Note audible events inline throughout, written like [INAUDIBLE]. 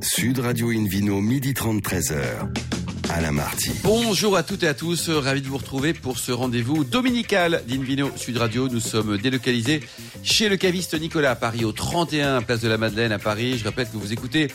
Sud Radio Invino, midi 30, 13h. Alain Marty. Bonjour à toutes et à tous, ravi de vous retrouver pour ce rendez-vous dominical d'Invino Sud Radio. Nous sommes délocalisés chez le caviste Nicolas à Paris, au 31 Place de la Madeleine à Paris. Je répète que vous écoutez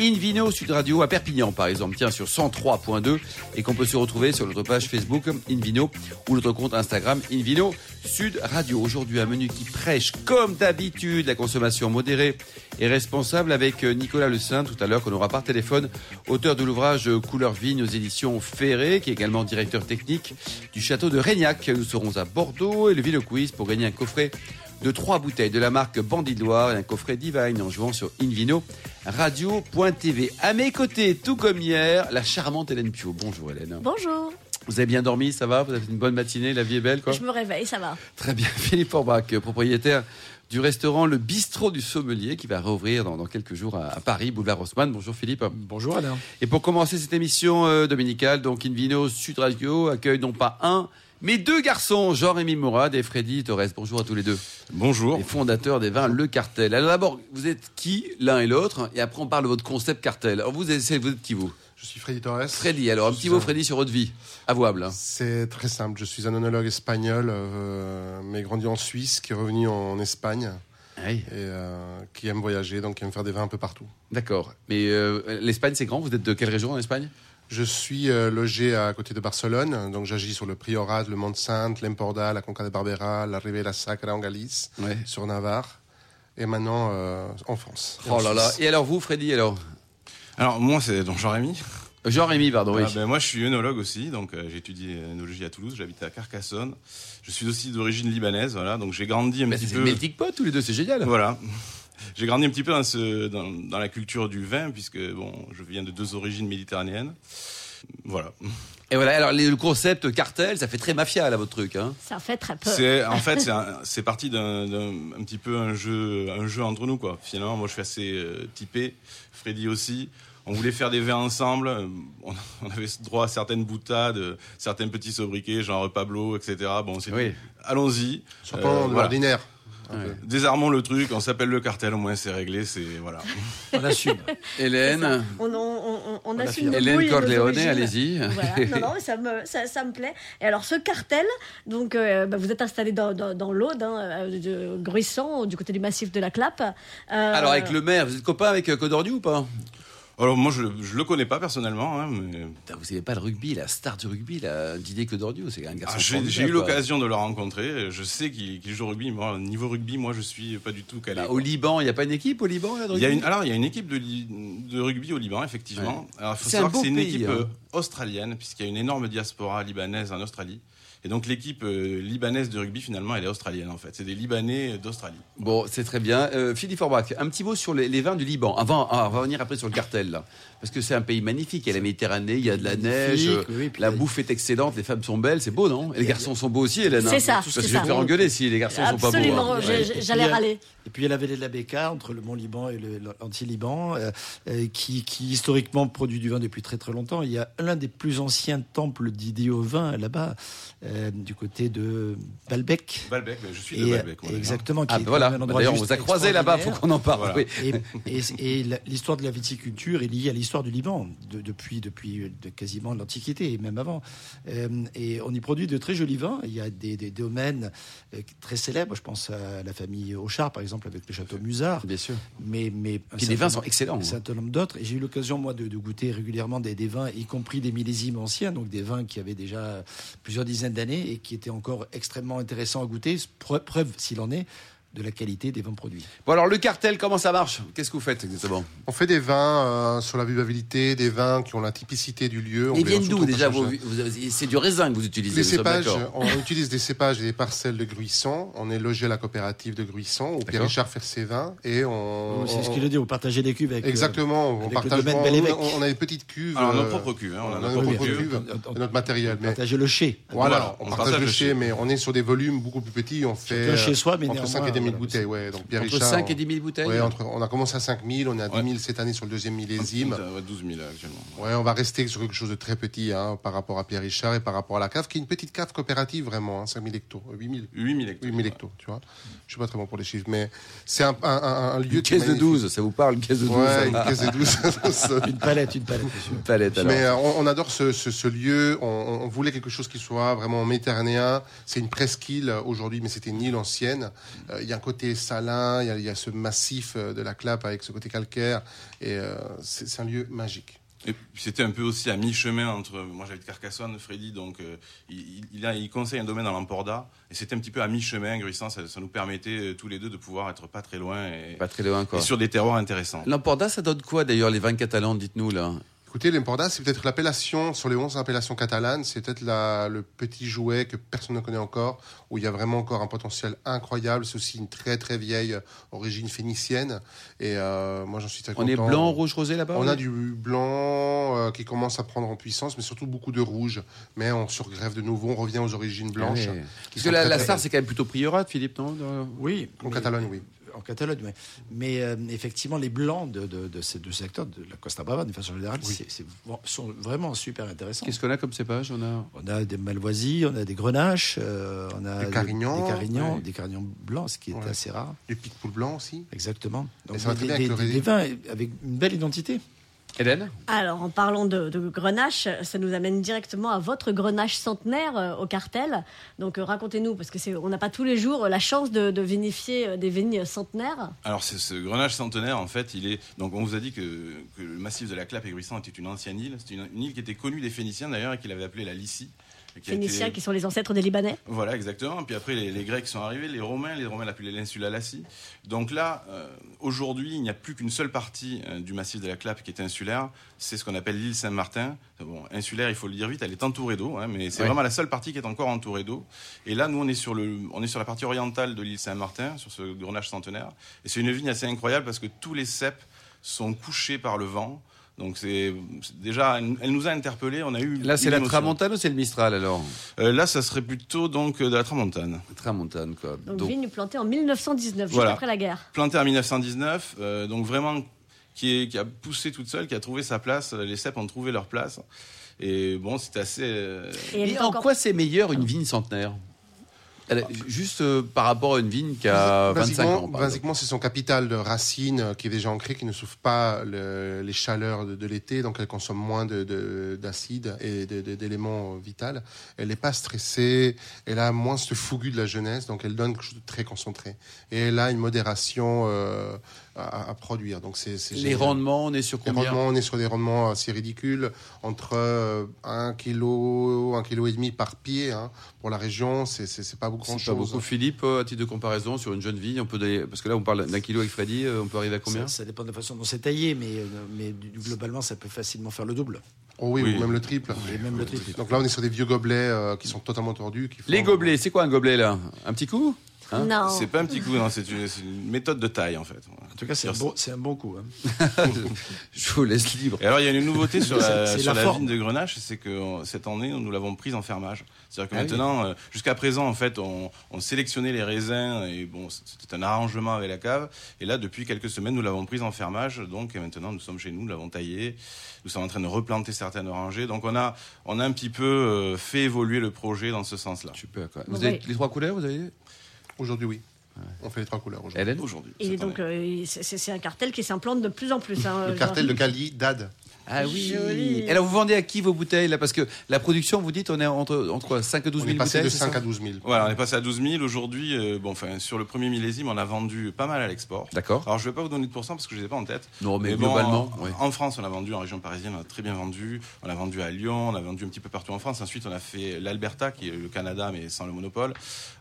Invino Sud Radio à Perpignan par exemple, tiens sur 103.2 et qu'on peut se retrouver sur notre page Facebook Invino ou notre compte Instagram Invino Sud Radio. Aujourd'hui un menu qui prêche comme d'habitude la consommation modérée et responsable avec Nicolas Le Saint tout à l'heure qu'on aura par téléphone, auteur de l'ouvrage Couleur Vigne aux éditions Ferré, qui est également directeur technique du château de Régnac. Nous serons à Bordeaux et le Ville Quiz pour gagner un coffret de trois bouteilles de la marque Bandit de Loire et un coffret Divine en jouant sur Invino Radio.tv. À mes côtés, tout comme hier, la charmante Hélène Pio. Bonjour Hélène. Bonjour. Vous avez bien dormi, ça va? Vous avez une bonne matinée, la vie est belle quoi? Je me réveille, ça va. Très bien. [LAUGHS] Philippe Forbach, propriétaire du restaurant Le Bistrot du Sommelier qui va rouvrir dans, dans quelques jours à, à, Paris, boulevard Haussmann. Bonjour Philippe. Bonjour Alain. Et pour commencer cette émission euh, dominicale, donc Invino Sud Radio accueille non pas un, mais deux garçons, Jean-Rémy Mourad et Freddy Torres. Bonjour à tous les deux. Bonjour. Les fondateurs des vins Le Cartel. Alors d'abord, vous êtes qui l'un et l'autre Et après on parle de votre concept cartel. Alors vous êtes, vous êtes qui vous? Je suis Freddy Torres. Freddy, alors un petit mot Freddy sur votre vie. Avouable. Hein. C'est très simple. Je suis un onologue espagnol, euh, mais grandi en Suisse, qui est revenu en Espagne. Oui. Et euh, qui aime voyager, donc qui aime faire des vins un peu partout. D'accord. Mais euh, l'Espagne, c'est grand? Vous êtes de quelle région en Espagne? Je suis euh, logé à côté de Barcelone, donc j'agis sur le Priorat, le Montsant, l'Empordà, la Conca de Barbera, la Ribera Sacra en Galice, ouais. sur Navarre, et maintenant euh, en France. Oh là là. Et alors vous, Freddy, alors Alors moi, c'est donc Jean-Rémy. Jean-Rémy, pardon, oui. Ah, ben, moi, je suis œnologue aussi, donc euh, j'ai étudié l'œnologie à Toulouse, j'habite à Carcassonne. Je suis aussi d'origine libanaise, voilà, donc j'ai grandi un Mais petit c'est peu. melting pot tous les deux, c'est génial. Voilà. J'ai grandi un petit peu dans, ce, dans, dans, la culture du vin, puisque bon, je viens de deux origines méditerranéennes. Voilà. Et voilà, alors le concept cartel, ça fait très mafia là votre truc, hein Ça fait très peu. C'est en fait c'est [LAUGHS] parti d'un un petit peu un jeu un jeu entre nous quoi. Finalement, moi je suis assez euh, typé, Freddy aussi. On voulait faire des vins ensemble. On, on avait droit à certaines boutades, certains petits sobriquets, genre Pablo, etc. Bon, on s'est oui. dit, allons-y. Sortons euh, de voilà. Ouais. Désarmons le truc, on s'appelle le cartel, au moins c'est réglé, c'est voilà. [LAUGHS] on assume. Hélène. On, on, on, on assume. Hélène Corleone, allez-y. Voilà. Non, non, ça me, ça, ça, me plaît. Et alors ce cartel, donc euh, bah, vous êtes installé dans, dans, dans l'Aude, hein, de Gruissan, du côté du massif de la Clappe. Euh... Alors avec le maire, vous êtes copain avec Codorniu ou pas? Alors moi je, je le connais pas personnellement, hein, mais vous savez pas le rugby, la star du rugby, la Didier Clodordio, c'est un garçon. Ah, j'ai eu l'occasion de le rencontrer. Je sais qu'il qu joue au rugby. Moi, niveau rugby, moi je suis pas du tout calé. Bah, au Liban, il y a pas une équipe au Liban là, de il y a une, Alors il y a une équipe de, de rugby au Liban effectivement. Ouais. Alors il faut savoir que c'est une équipe hein. australienne puisqu'il y a une énorme diaspora libanaise en Australie. Et donc l'équipe euh, libanaise de rugby, finalement, elle est australienne en fait. C'est des Libanais d'Australie. Bon, c'est très bien. Euh, Philippe Forbach, un petit mot sur les, les, vins du Liban. Avant, on va revenir après sur le cartel. Là. Parce que c'est un pays magnifique. Il y a la Méditerranée, il y a de la neige, oui, la bouffe est excellente, les femmes sont belles, c'est beau, non? Et les garçons sont beaux aussi, Hélène. C'est ça. Parce que je vais te faire engueuler si les garçons Absolument, sont pas beaux. Absolument, hein. j'allais râler. Et puis il y a la vallée de la Béka, entre le Mont Liban et l'anti-Liban, euh, qui, qui, historiquement produit du vin depuis très très longtemps. Il y a l'un des plus anciens temples dédiés au vin là-bas, euh, du côté de Balbec. Balbec, je suis de et, Balbec. Ouais, exactement. Ah, ben voilà. D'ailleurs, on vous a croisé là-bas, faut qu'on en parle. Voilà. Oui. Et, et, et l'histoire de la viticulture est liée à l'histoire du Liban de, depuis, depuis de quasiment l'Antiquité et même avant. Euh, et on y produit de très jolis vins. Il y a des, des domaines euh, très célèbres. Je pense à la famille Auchard, par exemple, avec le château Musard. Bien sûr. Mais, mais Puis les vins sont excellents. Un certain nombre d'autres. Et j'ai eu l'occasion, moi, de, de, goûter régulièrement des, des, vins, y compris des millésimes anciens, donc des vins qui avaient déjà plusieurs dizaines d'années et qui étaient encore extrêmement intéressants à goûter. Preuve, preuve s'il en est, de la qualité des vins produits. Bon alors le cartel, comment ça marche? Qu'est-ce que vous faites exactement? On fait des vins euh, sur la vivabilité, des vins qui ont la typicité du lieu. Ils viennent d'où déjà vous, vous, C'est du raisin que vous utilisez Les cépages, on utilise des cépages et des parcelles de Gruisson. On est logé à la coopérative de Gruisson où Pierre Richard fait ses vins et on. C'est ce qu'il a dit. Vous partagez des cuves avec. Exactement. Euh, on partage. On, on, a une petite cuve. Alors nos propres cuves. Hein, on a nos propres cuves. Notre matériel. Mais partagez le chai. Voilà. On partage le chai, mais on est sur des volumes beaucoup plus petits. On fait chez soi, mais entre 5 et des 1000 voilà, bouteilles, ouais. Donc Pierre Entre Richard. 5 et on- 10 000 bouteilles Ouais, entre, on a commencé à 5000, on est à 10 000 Ouais. cette année sur le deuxième millésime. Ouais, 12 000 actuellement. Ouais, on va rester sur quelque chose de très petit hein, par rapport à Pierre Richard et par rapport à la cave, qui est une petite cave coopérative vraiment, hein, 5000 hectos, euh, 8000. 8 000 hectares. 8000 hectos, tu vois. Je suis pas très bon pour les chiffres, mais c'est un, un, un, un lieu Une caisse de magnifique. 12, ça vous parle, une caisse de 12 Ouais, une caisse de 12. Une palette, une palette. Une palette, alors. Mais euh, on, on adore ce, ce, ce lieu. On, on voulait quelque chose qui soit vraiment méditerranéen. C'est une presqu'île euh, aujourd'hui, mais c'était une île ancienne. Euh, y a un côté salin, il y a, il y a ce massif euh, de la Clappe avec ce côté calcaire. Et euh, c'est c'est un lieu magique. Et puis c'était un peu aussi à mi-chemin entre. Moi j'habite Carcassonne, Freddy, donc euh, il, il, a, il conseille un domaine dans l'Emporda. Et c'était un petit peu à mi-chemin, Gruissant, ça, ça nous permettait euh, tous les deux de pouvoir être pas très loin et, Pas très loin, quoi. et sur des terroirs intéressants. L'Emporda, ça donne quoi d'ailleurs, les vins catalans, dites-nous là? Écoutez, l'Emporda, c'est peut-être l'appellation, sur les 11 appellations catalanes, c'est peut-être la- le petit jouet que personne ne connaît encore, où il y a vraiment encore un potentiel incroyable. C'est aussi une très très vieille euh, origine phénicienne. Et euh, moi, j'en suis très On content. est blanc, rouge, rosé là-bas On oui? a du blanc euh, qui commence à prendre en puissance, mais surtout beaucoup de rouge. Mais on surgrève de nouveau, on revient aux origines blanches. Ouais. qui Parce que la, très, la très star, c'est quand même plutôt Priorat, Philippe, non? Dans- Oui. En mais- Catalogne, oui. En Catalogne. Mais euh, effectivement, les blancs de, de, de ces deux secteurs, de la Costa Brava, de façon générale, sont vraiment super intéressants. Qu'est-ce qu'on a comme cépage? On a On a des malvoisies, on a des grenaches, euh, on a Des carignans, des carignans, ouais. des carignans blancs, ce qui est Ouais. assez rare. Du pic-poule blanc aussi. Exactement. Donc, ça va des, très bien des- avec le des- raisin. des vins avec une belle identité. Hélène Alors, en parlant de, de grenache, ça nous amène directement à votre grenache centenaire euh, au cartel. Donc, euh, racontez-nous, parce que c'est, on n'a pas tous les jours euh, la chance de, de vinifier euh, des vignes centenaires. Alors c'est ce grenage centenaire en fait, il est donc on vous a dit que, que le massif de la Clappe et Gruissant était une ancienne île, c'est une, une île qui était connue des Phéniciens d'ailleurs et qu'il avait appelée la Lycie. Qui Phéniciens été- qui sont les ancêtres des Libanais. Voilà, exactement. Puis après, les, les Grecs sont arrivés, les Romains, les Romains l'appelaient l'insula Lassie. Donc là, euh, aujourd'hui, il n'y a plus qu'une seule partie euh, du massif de la Clappe qui est insulaire. C'est ce qu'on appelle l'île Saint-Martin. Bon, insulaire, il faut le dire vite, elle est entourée d'eau, hein, mais c'est Ouais. vraiment la seule partie qui est encore entourée d'eau. Et là, nous, on est sur le, on est sur la partie orientale de l'île Saint-Martin, sur ce grenage centenaire. Et c'est une vigne assez incroyable parce que tous les cèpes sont couchés par le vent. Donc c'est c'est- déjà, elle, nous a interpellés. On a eu Là, c'est la. Tramontane ou c'est le Mistral alors? Euh, là, ça serait plutôt donc euh, de la Tramontane. Tramontane, quoi. Donc, Donc, vigne plantée en 1919, juste Voilà. après la guerre. planté en 1919, euh, donc vraiment qui, est, qui a poussé toute seule, qui a trouvé sa place. Les cèpes ont trouvé leur place. Et bon, c'était assez. euh, Et en encore quoi c'est meilleur une vigne centenaire? Juste euh, par rapport à une vigne qui a 25 Basiquement, ans. basiquement, c'est son capital de racines euh, qui est déjà ancré, qui ne souffre pas le- les chaleurs de, de l'été, donc elle consomme moins de- de- et d'éléments vitaux. Elle n'est pas stressée, elle a moins ce fougu de la jeunesse, donc elle donne quelque chose de très concentré. Et elle a une modération euh, à, à produire. Donc c'est Les génial. rendements, on est sur Les combien rendements, on est sur des rendements assez ridicules, entre euh, 1 kg, 1 kg et demi par pied. hein. Pour la région, c'est pas beaucoup pas beaucoup. Philippe, euh, à titre de comparaison, sur une jeune vigne, on peut donner- parce que là, on parle d'un kilo avec Freddy, euh, on peut arriver à combien ça, ça dépend de la façon dont c'est taillé, mais, euh, mais globalement, ça peut facilement faire le double. Oh oui, Oui. ou même le triple. Et même le triple. Donc là, on est sur des vieux gobelets euh, qui sont totalement tordus. Qui font- Les gobelets, c'est quoi un gobelet là? Un petit coup? Hein non. C'est pas un petit coup, non, c'est une, c'est une méthode de taille en fait. En tout cas, c'est un, bon, c'est un bon coup. hein. [LAUGHS] Je vous laisse libre. Et alors il y a une nouveauté sur [LAUGHS] la, sur la la forme. vigne de Grenache, c'est que cette année nous l'avons prise en fermage. C'est-à-dire que Ah oui. maintenant, euh, jusqu'à présent en fait, on, on sélectionnait les raisins et bon, c'était un arrangement avec la cave. Et là, depuis quelques semaines, nous l'avons prise en fermage. Donc et maintenant, nous sommes chez nous, nous l'avons taillée. Nous sommes en train de replanter certaines orangées. Donc on a, on a un petit peu euh, fait évoluer le projet dans ce sens-là. Super. Quoi. Vous Bon, avez les trois couleurs, vous avez Aujourd'hui, oui. On fait les trois couleurs aujourd'hui. Hélène Aujourd'hui. Et donc, euh, c'est c'est un cartel qui s'implante de plus en plus. hein, Le genre. cartel de Cali, DAD. Ah oui. Joli. Et alors, vous vendez à qui vos bouteilles là? Parce que la production, vous dites, on est entre, entre quoi, 5 et 12 On 000 est passé bouteilles de c'est 5 ça? à 12 000. Voilà, on est passé à 12 000 aujourd'hui. euh, bon, enfin, sur le premier millésime, on a vendu pas mal à l'export. D'accord. Alors, je vais pas vous donner de pourcent parce que je les ai pas en tête. Non, mais, bon, globalement, en, ouais. en France, on a vendu en région parisienne, on a très bien vendu. On a vendu à Lyon, on a vendu un petit peu partout en France. Ensuite, on a fait l'Alberta, qui est le Canada, mais sans le monopole.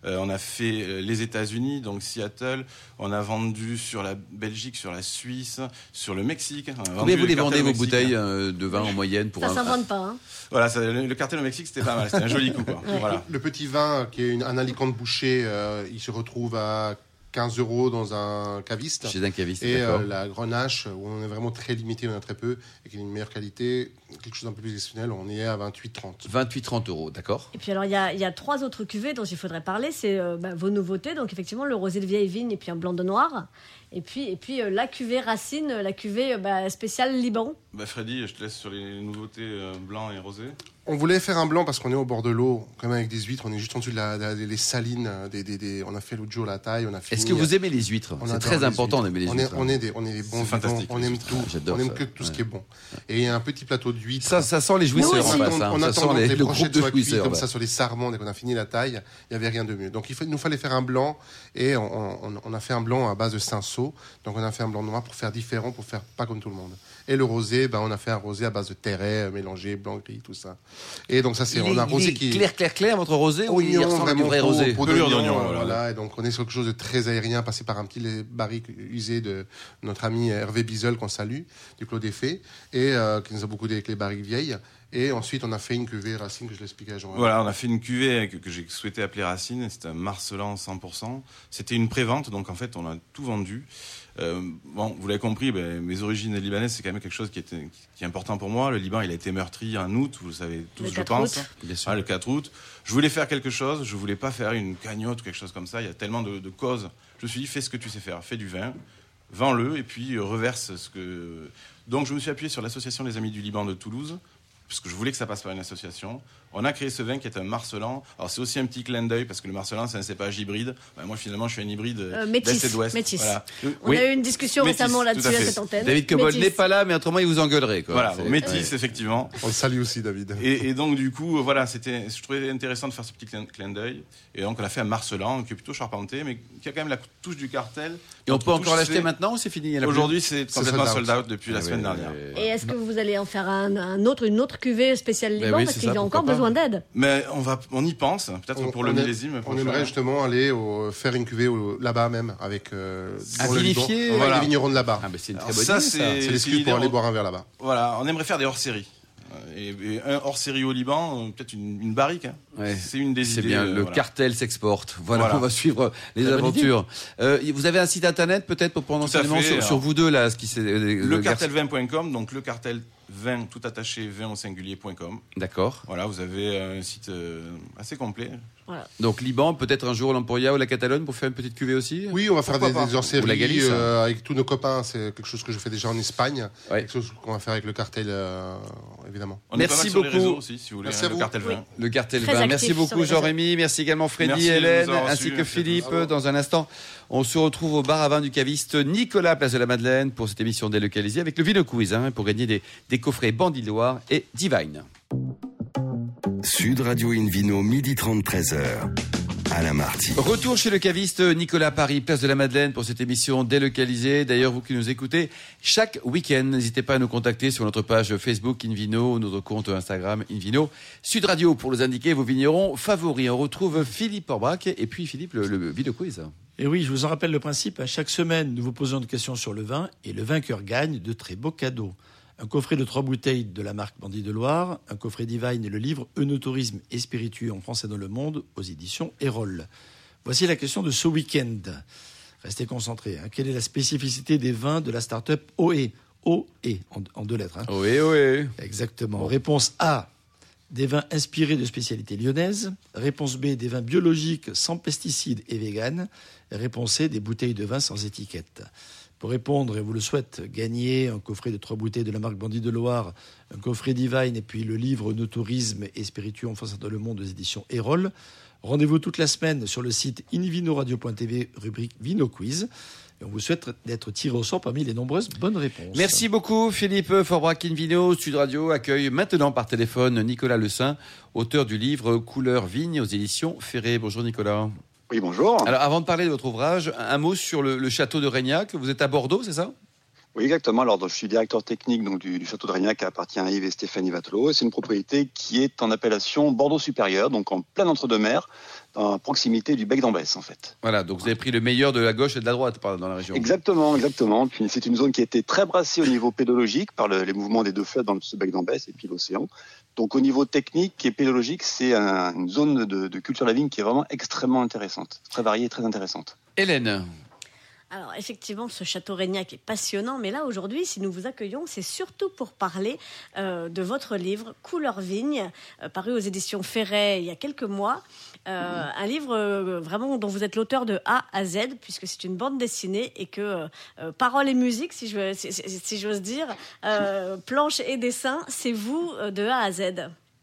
Euh, on a fait euh, les États-Unis, donc Seattle. On a vendu sur la Belgique, sur la Suisse, sur le Mexique. Combien vous le les vendez vos bouteilles euh, de vin en moyenne pour Ça un, s'invente pas. Hein. Voilà, ça- le, le cartel au Mexique, c'était pas mal. C'était un joli coup, quoi. Voilà. Le petit vin, qui est une- un alicante bouché, euh, il se retrouve à 15 euros dans un caviste. Chez un caviste, Et euh, la grenache, où on est vraiment très limité, on a très peu, et qui est une meilleure qualité, quelque chose d'un peu plus exceptionnel, on y est à 28,30. 28-30 euros, d'accord Et puis alors, il y a, il y a trois autres cuvées dont il faudrait parler. C'est euh, bah, vos nouveautés, donc effectivement le rosé de vieille vigne et puis un blanc de noir. Et puis, et puis euh, la cuvée racine, la cuvée euh, bah, spéciale Liban. Bah, Freddy, je te laisse sur les nouveautés euh, blancs et rosés. On voulait faire un blanc parce qu'on est au bord de l'eau, quand même avec des huîtres, on est juste en dessous de la, la- les salines, des, des- des- on a fait l'autre jour la taille, on a fini. Est-ce que vous aimez les huîtres On C'est très les important d'aimer les on est, huîtres. hein. on est des, on est des bons fantastique, on les aime tout, on aime ça, que tout ce qui est bon. Et il y a un petit plateau d'huîtres. Ça, ça sent les jouisseurs on, hein. on Ça attend les, les brochettes de cuites jouisseurs. comme ça sur les sarments dès qu'on a fini la taille. Il n'y avait rien de mieux. Donc il, faut- il nous fallait faire un blanc et on, on- on a fait un blanc à base de Donc on a fait un blanc noir pour faire différent, pour faire pas comme tout le monde. Et le rosé, ben, on a fait un rosé à base de terret euh, mélangé, blanc, gris, tout ça. Et donc ça c'est, Il on a un rosé qui est clair, clair, clair, votre rosé ou il oignon, ressemble à du vrai rosé? voilà. voilà. Et donc on est sur quelque chose de très aérien, passé par un petit barrique usé de notre ami Hervé Bizel qu'on salue, du Clos des Fées, et euh, qui nous a beaucoup aidé avec les barriques vieilles. Et ensuite on a fait une cuvée racine que je l'expliquais à Jean. Voilà, on a fait une cuvée que, que j'ai souhaité appeler Racine. C'était un Marcelin 100%. C'était une prévente, donc en fait, on a tout vendu. Euh, bon, vous l'avez compris, ben, mes origines libanaises, c'est quand même quelque chose qui, était, qui est important pour moi. Le Liban, il a été meurtri en août, vous le savez tous, Le je 4 pense. août. Bien sûr. Ah, le 4 août. Je voulais faire quelque chose, je voulais pas faire une cagnotte ou quelque chose comme ça. Il y a tellement de, de causes. Je me suis dit, fais ce que tu sais faire, fais du vin, vends-le et puis euh, reverse ce que. Donc je me suis appuyé sur l'association des Amis du Liban de Toulouse, parce que je voulais que ça passe par une association. On a créé ce vin qui est un Marcelan. Alors c'est aussi un petit clin d'œil parce que le Marcelan c'est un cépage hybride. Ben, moi finalement je suis un hybride Euh, d'est et d'ouest. métis. Voilà. On Oui. a eu une discussion Métis, récemment là-dessus à cette antenne. David Cobol n'est pas là, mais autrement, il vous engueulerait. Quoi. Voilà, métis ouais. effectivement. On le salue aussi David. Et, et donc du coup, euh, voilà, c'était, je trouvais intéressant de faire ce petit clin, clin d'œil. Et donc on a fait un Marcelan qui est plutôt charpenté, mais qui a quand même la touche du cartel. Et on peut encore l'acheter maintenant ou c'est fini Aujourd'hui, c'est complètement sold out. sold out depuis la Ah semaine dernière. Et est-ce que vous allez en faire un, un autre, une autre cuvée spéciale Liban oui, parce qu'il y a encore besoin d'aide Mais on va, on y pense, peut-être pour le millésime. On aimerait justement aller au- faire une cuvée au- là-bas même, avec euh, dans le Liban. Voilà. les vignerons de là-bas. Ah, ben c'est une Alors très bonne ça, idée, ça. c'est- l'excuse pour aller boire un verre là-bas. Voilà, on aimerait faire des hors-séries. Et, et un hors-série au Liban, euh, peut-être une, une barrique. hein. Ouais. C'est une des C'est idées. bien, euh, le voilà. cartel s'exporte. Voilà, Voilà. on va suivre les Très bonne aventures. Euh, vous avez un site internet peut-être pour prendre enseignement sur, sur vous deux là, ce qui c'est euh, Le garçon- cartel20.com, donc le cartel 20 tout attaché 20 au singulier.com. D'accord. Voilà, vous avez un site euh, assez complet. Donc Liban, peut-être un jour l'Emporia ou la Catalogne pour faire une petite cuvée aussi? Oui, on va faire Pourquoi des, des hors-séries Ou la Galice. hein. euh, avec tous nos copains. C'est quelque chose que je fais déjà en Espagne. Ouais. Quelque chose qu'on va faire avec le cartel, euh, évidemment. On Merci est pas mal sur les beaucoup. aussi, si vous voulez, Merci hein, à le vous. cartel Oui. 20. Le cartel Très 20. actif Merci beaucoup. Jean-Rémy, merci également Freddy, Merci Hélène, ainsi que tous. Philippe. Dans un instant, on se retrouve au bar à vin du caviste Nicolas, place de la Madeleine, pour cette émission délocalisée avec le Vino Quiz, hein, pour gagner des, des coffrets Bandit Loire et Divine. Sud Radio Invino, midi 30, 13h. Alain Marty. Retour chez le caviste Nicolas Paris, place de la Madeleine pour cette émission délocalisée. D'ailleurs, vous qui nous écoutez chaque week-end, n'hésitez pas à nous contacter sur notre page Facebook Invino notre compte Instagram Invino Sud Radio pour nous indiquer vos vignerons favoris. On retrouve Philippe Orbrac et puis Philippe le, le vidéo quiz. Et oui, je vous en rappelle le principe. À chaque semaine, nous vous posons une question sur le vin et le vainqueur gagne de très beaux cadeaux. Un coffret de trois bouteilles de la marque Bandit de Loire, un coffret Divine et le livre Eunotourisme et spiritueux en français dans le monde aux éditions Erol. Voici la question de ce week-end. Restez concentrés. hein. Quelle est la spécificité des vins de la start-up OE OE, en, en deux lettres. hein. Oui, oui. Exactement. Réponse A, des vins inspirés de spécialités lyonnaises. Réponse B, des vins biologiques sans pesticides et véganes. Et Réponse C, des bouteilles de vin sans étiquette. Pour répondre, et vous le souhaite, gagner un coffret de trois bouteilles de la marque Bandit de Loire, un coffret Divine et puis le livre No Tourisme et spiritueux en France dans le monde aux éditions Erol. Rendez-vous toute la semaine sur le site invinoradio.tv, rubrique Vino Quiz. Et on vous souhaite d'être tiré au sort parmi les nombreuses bonnes réponses. Merci beaucoup Philippe Forbrac Invino. Sud Radio accueille maintenant par téléphone Nicolas Le Saint, auteur du livre Couleur Vigne aux éditions Ferré. Bonjour Nicolas. Oui, bonjour. Alors avant de parler de votre ouvrage, un mot sur le, le château de Régnac. Vous êtes à Bordeaux, c'est ça? Oui, exactement. Alors, je suis directeur technique donc, du, du château de Régnac qui appartient à Yves et Stéphanie Vatelot. C'est une propriété qui est en appellation Bordeaux supérieur, donc en plein entre-deux-mer, à proximité du bec d'Ambès, en fait. Voilà, donc vous avez pris le meilleur de la gauche et de la droite dans la région. Exactement, exactement. Puis c'est une zone qui a été très brassée au niveau pédologique par le- les mouvements des deux fleuves dans ce bec d'Ambès et puis l'océan. Donc au niveau technique et pédologique, c'est un- une zone de, de culture de la vigne qui est vraiment extrêmement intéressante, très variée et très intéressante. Hélène, Alors effectivement, ce château Régnac est passionnant, mais là aujourd'hui, si nous vous accueillons, c'est surtout pour parler euh, de votre livre Couleur Vigne, euh, paru aux éditions Ferret il y a quelques mois. Euh, un livre vraiment dont vous êtes l'auteur de A à Z, puisque c'est une bande dessinée et que euh, euh, parole et musique, si si, j'ose dire, planche et dessin, c'est vous de A à Z.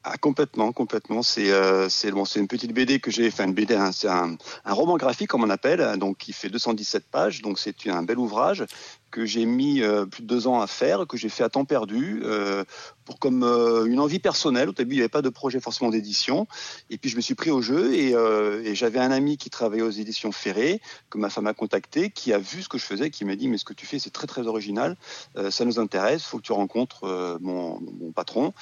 Ah, complètement, complètement. C'est euh, c'est bon, c'est une petite BD que j'ai, enfin une BD, hein, c'est un, un roman graphique comme on appelle, donc qui fait 217 pages. Donc c'est un bel ouvrage que j'ai mis euh, plus de deux ans à faire, que j'ai fait à temps perdu, euh, pour comme euh, une envie personnelle. Au début, il n'y avait pas de projet forcément d'édition, et puis je me suis pris au jeu et, j'avais un ami qui travaillait aux éditions Ferré, que ma femme a contacté, qui a vu ce que je faisais, qui m'a dit mais ce que tu fais c'est très très original, ça nous intéresse, faut que tu rencontres mon, patron,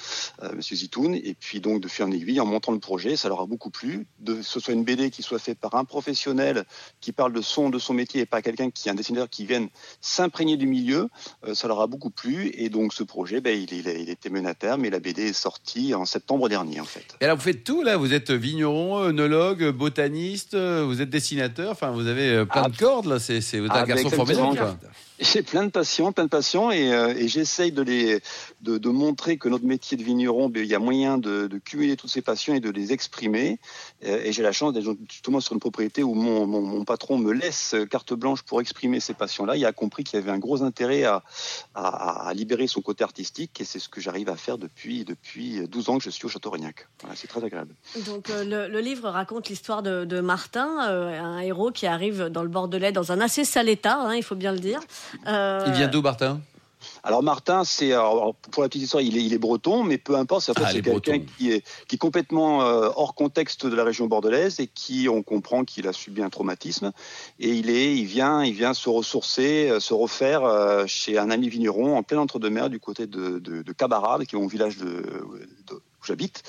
Monsieur Zitoun, et puis donc de fil en aiguille, en montant le projet, ça leur a beaucoup plu, que ce soit une BD qui soit faite par un professionnel qui parle de son de son métier et pas quelqu'un qui est un dessinateur qui vienne s'imprégner du milieu, euh, ça leur a beaucoup plu, et donc ce projet, ben, il, il, il était mené à terme, et la BD est sortie en septembre dernier en fait. Et alors vous faites tout là, vous êtes vigneron, œnologue, botaniste, euh, vous êtes dessinateur, enfin vous avez euh, plein Ah, de cordes là, c'est vous êtes ah, un garçon ben, formidable. J'ai plein de passions, plein de et, euh, et j'essaye de les de, montrer que notre métier de vigneron, ben, il y a moyen de, cumuler toutes ces passions et de les exprimer. Euh, et j'ai la chance d'être justement sur une propriété où mon, mon, patron me laisse carte blanche pour exprimer ces passions-là. Il a compris qu'il y avait un gros intérêt à, à, libérer son côté artistique, et c'est ce que j'arrive à faire depuis depuis 12 ans que je suis au Château Rignac. C'est très agréable. Donc euh, le, livre raconte l'histoire de, de Martin, euh, un héros qui arrive dans le Bordelais dans un assez sale état, hein, il faut bien le dire. Euh, Il vient d'où Martin? Alors Martin, c'est alors, pour la petite histoire, il est, il est breton, mais peu importe. c'est- En fait, Ah, quelqu'un qui est, qui est complètement euh, hors contexte de la région bordelaise et qui, on comprend qu'il a subi un traumatisme. Et il est, il vient, il vient se ressourcer, euh, se refaire euh, chez un ami vigneron en plein entre-deux-mer du côté de, de, de Cabarade, qui est mon village de, de- où j'habite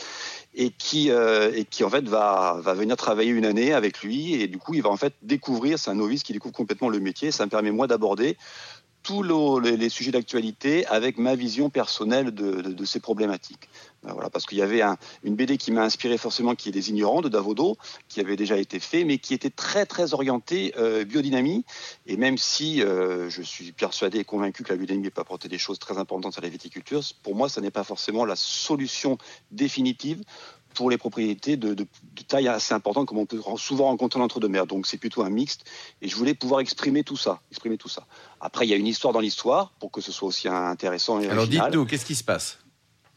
et qui euh, et qui en fait va va venir travailler une année avec lui et du coup il va en fait découvrir c'est un novice qui découvre complètement le métier ça me permet moi d'aborder tous le- les, sujets d'actualité avec ma vision personnelle de, de, ces problématiques. Ben voilà, parce qu'il y avait un- une BD qui m'a inspiré forcément, qui est des ignorants de Davodo, qui avait déjà été fait, mais qui était très très orienté euh, biodynamie. Et même si euh, je suis persuadé et convaincu que la biodynamie peut apporter des choses très importantes sur la viticulture, pour moi, ça n'est pas forcément la solution définitive pour les propriétés de, de- de taille assez importante, comme on peut souvent rencontrer en entre-deux-mer. Donc c'est plutôt un mixte. Et je voulais pouvoir exprimer tout ça, exprimer tout ça. Après, il y a une histoire dans l'histoire pour que ce soit aussi intéressant et Alors dites-nous, qu'est-ce qui se passe?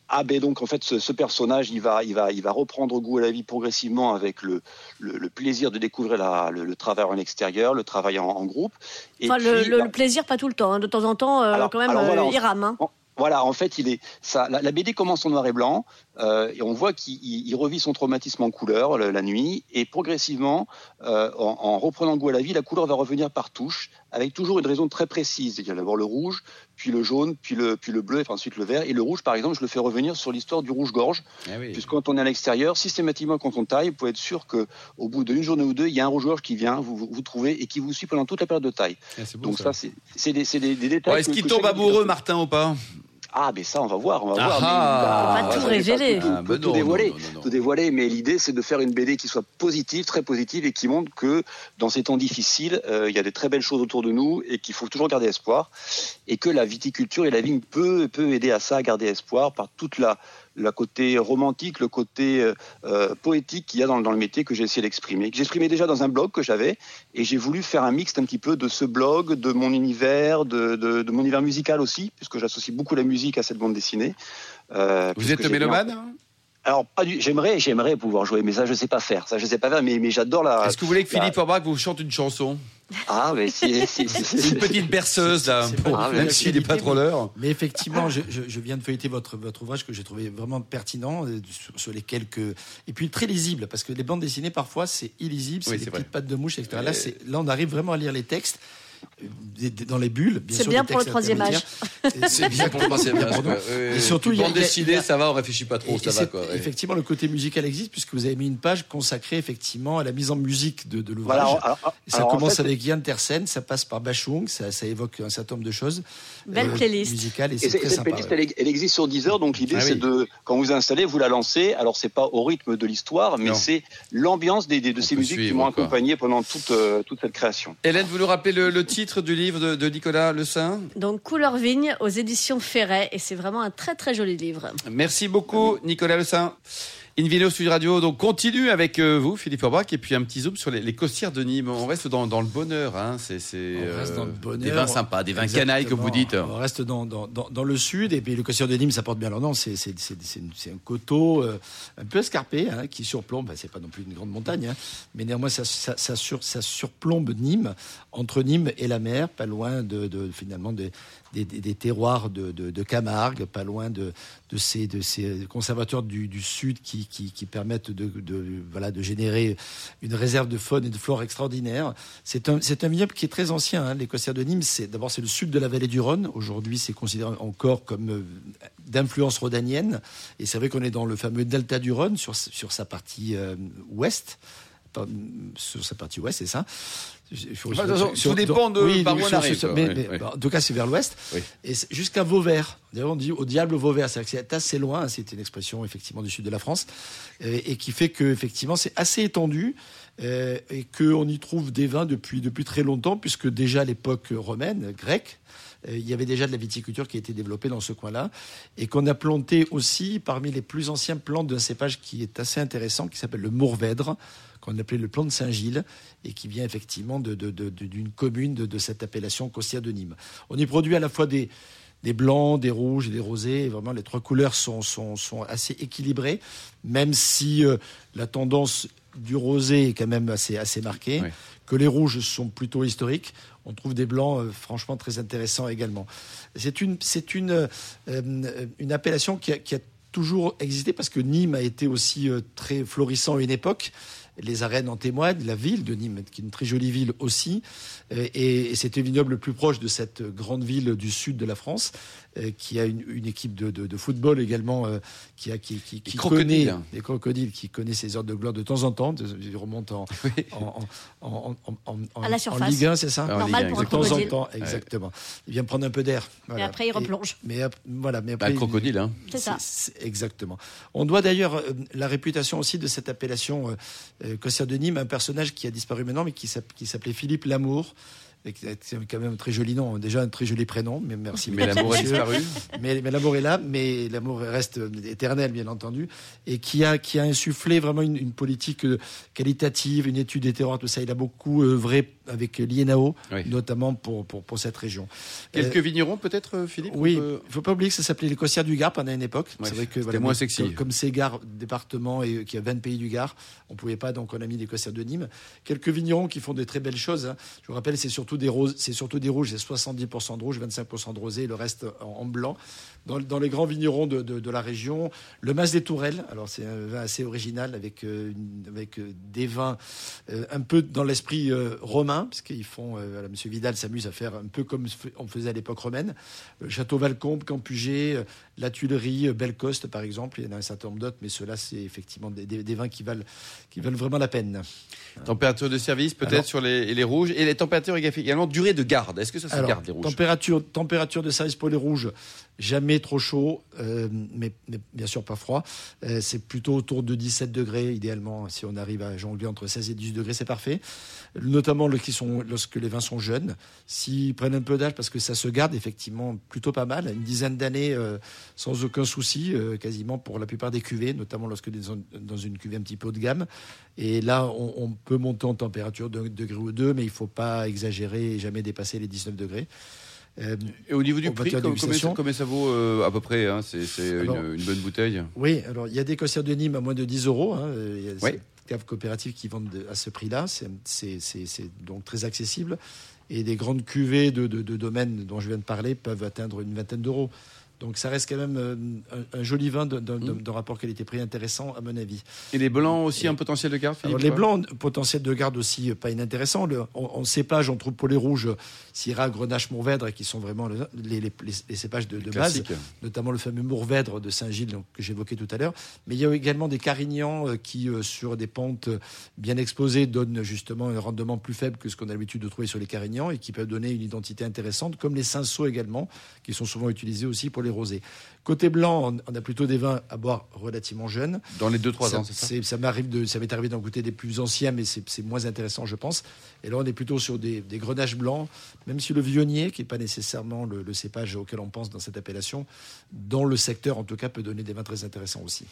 Ah ben donc en fait ce, ce personnage il va il va il va reprendre goût à la vie progressivement avec le le, le plaisir de découvrir la, le, le travail en extérieur, le travail en, en groupe. Et Enfin, le, puis, le- bah, le plaisir, pas tout le temps. hein. De temps en temps, euh, Alors- quand même, alors voilà, euh, on- il rame. hein. Voilà, en fait, il est ça. La, la BD commence en noir et blanc euh, et on voit qu'il il- il revit son traumatisme en couleur le- la nuit et progressivement, euh, en, en reprenant goût à la vie, la couleur va revenir par touche avec toujours une raison très précise. Il y a d'abord le rouge, puis le jaune, puis le puis le bleu, et ensuite le vert. Et le rouge, par exemple, je le fais revenir sur l'histoire du rouge-gorge, Ah oui. puisque quand on est à l'extérieur, systématiquement quand on taille, vous pouvez être sûr que au bout d'une journée ou deux, il y a un rouge-gorge qui vient vous, vous vous trouvez et qui vous suit pendant toute la période de taille. Ah, c'est beau, Donc ça. ça, c'est c'est des, c'est des, des détails. Bon, Est-ce qu'il tombe amoureux, Martin, ou pas? Ah, mais ça, on va voir, on va Ah voir. mais- ah. On va tout j'ai pas révéler. Tout, Ah, tout- bah tout non, dévoiler, non, non, non. tout dévoiler, mais l'idée, c'est de faire une BD qui soit positive, très positive, et qui montre que dans ces temps difficiles, euh, il y a des très belles choses autour de nous et qu'il faut toujours garder espoir, et que la viticulture et la vigne peut, peut aider à ça, à garder espoir par toute la la côté romantique, le côté euh, euh, poétique qu'il y a dans, dans le métier que j'ai essayé d'exprimer, que j'exprimais déjà dans un blog que j'avais, et j'ai voulu faire un mix un petit peu de ce blog, de mon univers, de, de, de mon univers musical aussi, puisque j'associe beaucoup la musique à cette bande dessinée. Euh, Vous êtes mélomane hein? Alors, pas du, j'aimerais, j'aimerais pouvoir jouer, mais ça, je sais pas faire. Ça, je sais pas faire, mais, mais j'adore la. Est-ce que vous voulez que la- Philippe Aubrac vous chante une chanson? Ah, mais si, si, si. Une petite berceuse, là, pour- du même s'il n'est pas trop l'heure. Mais effectivement, je, je- je viens de feuilleter votre, votre ouvrage que j'ai trouvé vraiment pertinent euh, sur, sur les quelques et puis très lisible parce que les bandes dessinées parfois c'est illisible, c'est Oui, des petites pattes de mouche, etc. Là, c'est- là, on arrive vraiment à lire les textes dans les bulles. C'est sûr, bien pour le troisième âge. C'est bien pour le troisième âge, Et surtout, il y a- a- ça va, on réfléchit pas trop, Et- ça et va, quoi. Effectivement, le côté musical existe puisque vous avez mis une page consacrée effectivement à la mise en musique de, de l'ouvrage. Voilà, alors- ça alors, en commence fait, avec Yann Tersen, ça passe par Bachung, ça, ça évoque un certain nombre de choses. Belle playlist. Musicales et Et c'est c'est- très cette sympa. playlist, ouais. elle, elle existe sur Deezer, donc l'idée Ah c'est de, quand vous installez, vous la lancez. Alors c'est pas au rythme de l'histoire, mais Non. c'est l'ambiance des, des- de On ces musiques qui m'ont accompagné pendant toute, euh, toute cette création. Hélène, vous nous rappelez le, le titre? Titre du livre de, de Nicolas Le Saint Donc Couleur Vigne aux éditions Ferret et c'est vraiment un très très joli livre. Merci beaucoup Nicolas Le Saint. Invino Studio Radio donc continue avec euh, vous, Philippe Orbach, et puis un petit zoom sur les, les costières de Nîmes. On reste dans, dans le bonheur, hein. c'est c'est, On reste euh, dans le bonheur. des vins sympas, des vins canailles comme vous dites. On reste dans, dans, dans, dans le sud, et puis le costière de Nîmes, ça porte bien leur nom. C'est un coteau euh, un peu escarpé hein, qui surplombe. Ben, c'est pas non plus une grande montagne, hein, mais néanmoins, ça, ça, ça, sur- ça surplombe Nîmes, entre Nîmes et la mer, pas loin de, de finalement des, des, terroirs de, Camargue, pas loin de, ces, ces conservateurs du, sud qui, permettent de, générer une réserve de faune et de flore extraordinaire. C'est un, vignoble qui est très ancien. Hein. De Nîmes, c'est d'abord c'est le sud de la vallée du Rhône. Aujourd'hui, c'est considéré encore comme euh, d'influence rhodanienne. Et c'est vrai qu'on est dans le fameux delta du Rhône sur, sur sa partie euh, ouest. Sur sa partie ouest, c'est ça. Faut- Enfin, façon, tout dépend de par où on sur- arrive, sur- quoi. mais- Oui, mais- oui. En tout cas, c'est vers l'ouest. Oui. Et jusqu'à Vauvert. D'ailleurs, on dit au diable Vauvert. C'est assez loin. hein, C'est une expression, effectivement, du sud de la France. euh, Et, qui fait que, effectivement, c'est assez étendu. euh, et qu'on y trouve des vins depuis, depuis très longtemps, puisque déjà à l'époque romaine, grecque, euh, il y avait déjà de la viticulture qui a été développée dans ce coin-là. Et qu'on a planté aussi parmi les plus anciens plants d'un cépage qui est assez intéressant, qui s'appelle le Mourvèdre qu'on appelait le plan de Saint-Gilles, et qui vient effectivement de- de- de- de- d'une commune de, cette appellation costière de Nîmes. On y produit à la fois des, des blancs, des rouges et des rosés. Et vraiment, les trois couleurs sont, sont, sont assez équilibrées, même si euh, la tendance du rosé est quand même assez, assez marquée, Oui. que les rouges sont plutôt historiques. On trouve des blancs euh, franchement très intéressants également. C'est une, c'est une, euh, une appellation qui a, qui a toujours existé parce que Nîmes a été aussi très florissant à une époque. Les arènes en témoignent, la ville de Nîmes, qui est une très jolie ville aussi, Euh, et, et c'était le vignoble le plus proche de cette grande ville du sud de la France, euh, qui a une, une équipe de, de- de football également, euh, qui, a, qui, qui, qui crocodiles. connaît des crocodiles, qui connaît ses heures de gloire de temps en temps, de, il remonte en, [LAUGHS] Oui. en, en, en, À la en surface. Ligue 1, c'est ça Ah, Normal Ligue pour un de temps en temps, exactement. Il vient prendre un peu d'air. Et après, il replonge. mais ap- voilà, mais Bah, après, le crocodile, hein. C'est ça. Exactement. On doit d'ailleurs la réputation aussi de cette appellation euh, Costière de Nîmes un personnage qui a disparu maintenant, mais qui s'appelait Philippe Lamour. C'est quand même un très joli nom, déjà un très joli prénom, mais merci. Mais l'amour a disparu. Mais, mais l'amour est là, mais l'amour reste éternel, bien entendu, et qui a, qui a insufflé vraiment une, une politique euh, qualitative, une étude des terroirs, tout ça. Il a beaucoup œuvré avec l'INAO, Oui. notamment pour, pour, pour cette région. Quelques Euh, vignerons peut-être, euh, Philippe oui, peut- il faut pas oublier que ça s'appelait les Costières du Gard pendant une époque. Ouais, c'est vrai que voilà, moins sexy. Comme, comme c'est Gard département et qui a 20 pays du Gard, on pouvait pas donc on a mis les Costières de Nîmes. Quelques vignerons qui font des très belles choses. hein. Je vous rappelle, c'est surtout des c'est surtout des rouges, c'est 70% de rouge, 25% de rosé, le reste en, blanc. Dans, les grands vignerons de, la région, le Mas des Tourelles. Alors c'est un vin assez original avec euh, avec euh, des vins euh, un peu dans l'esprit romain, parce qu'ils font. voilà, Monsieur Vidal s'amuse à faire un peu comme on faisait à l'époque romaine. Château Valcombe, Campugé, euh, La Tuilerie, Bellecoste, par exemple. Il y en a un certain nombre d'autres, mais ceux-là, c'est effectivement des, des- des vins qui valent, qui valent vraiment la peine. Température de service peut-être sur les, les rouges. Et les températures également, durée de garde. Est-ce que ça se garde les rouges température, température de service pour les rouges, jamais trop chaud, euh, mais, mais bien sûr pas froid. Euh, c'est plutôt autour de 17 degrés, idéalement. Si on arrive à jongler entre 16 et 18 degrés, c'est parfait. Notamment sont, lorsque les vins sont jeunes. S'ils prennent un peu d'âge, parce que ça se garde effectivement plutôt pas mal, une dizaine d'années euh, sans aucun souci, quasiment pour la plupart des cuvées, notamment lorsque sont dans une cuvée un petit peu haut de gamme. Et là, on, on peut monter en température d'un degré ou deux, mais il ne faut pas exagérer et jamais dépasser les 19 degrés. Euh, Et au niveau du prix, combien, ça- dégustations. combien ça vaut euh, à peu près hein C'est une, bonne bouteille. oui, alors il y a des costières de Nîmes à moins de 10 euros. hein. Il y a Oui. des caves coopératives qui vendent de- à ce prix-là. C'est- donc très accessible. Et des grandes cuvées de, de- de domaines dont je viens de parler peuvent atteindre une vingtaine d'euros. Donc ça reste quand même euh, un, un joli vin d'un- d'un Mm. d'un rapport qualité-prix intéressant, à mon avis. Et les blancs aussi, Et- un potentiel de garde, Philippe les blancs, potentiel de garde aussi euh, pas inintéressant. Le, on, on cépage, on trouve pour les rouges, Syrah, Grenache, Mourvèdre, qui sont vraiment le- les, les- les- les cépages de, de base notamment le fameux Mourvèdre de Saint-Gilles donc, que j'évoquais tout à l'heure. Mais il y a également des Carignans euh, qui, sur des pentes bien exposées, donnent justement un rendement plus faible que ce qu'on a l'habitude de trouver sur les Carignans et qui peuvent donner une identité intéressante, comme les Cinsault également, qui sont souvent utilisés aussi pour les les rosés. Côté blanc, on a plutôt des vins à boire relativement jeunes. Dans les 2-3 ans, c'est ça Ça m'arrive de, ça m'est arrivé d'en goûter des plus anciens, mais c'est moins intéressant, je pense. Et là, on est plutôt sur des, grenages blancs, même si le vionnier, qui n'est pas nécessairement le, cépage auquel on pense dans cette appellation, dans le secteur en tout cas, peut donner des vins très intéressants aussi.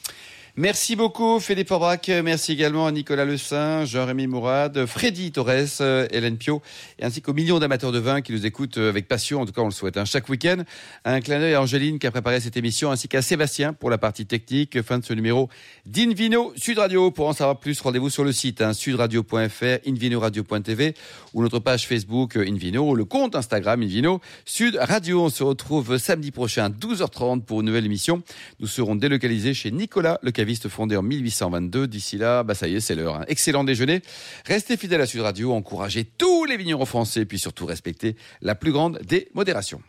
Merci beaucoup, Philippe Aubrac. Merci également à Nicolas Le Saint, Jean-Rémy Mourad, Freddy Torres, Hélène Pio, et ainsi qu'aux millions d'amateurs de vin qui nous écoutent avec passion. En tout cas, on le souhaite. Hein. Chaque week-end, un clin d'œil à Qui a préparé cette émission, ainsi qu'à Sébastien pour la partie technique. Fin de ce numéro d'Invino Sud Radio. Pour en savoir plus, rendez-vous sur le site hein, sudradio.fr, invinoradio.tv ou notre page Facebook Invino, ou le compte Instagram Invino Sud Radio. On se retrouve samedi prochain, 12h30 pour une nouvelle émission. Nous serons délocalisés chez Nicolas Le fondé en 1822. D'ici là, bah ça y est, c'est l'heure. Hein. Excellent déjeuner. Restez fidèles à Sud Radio, encouragez tous les vignerons français, puis surtout respectez la plus grande des modérations.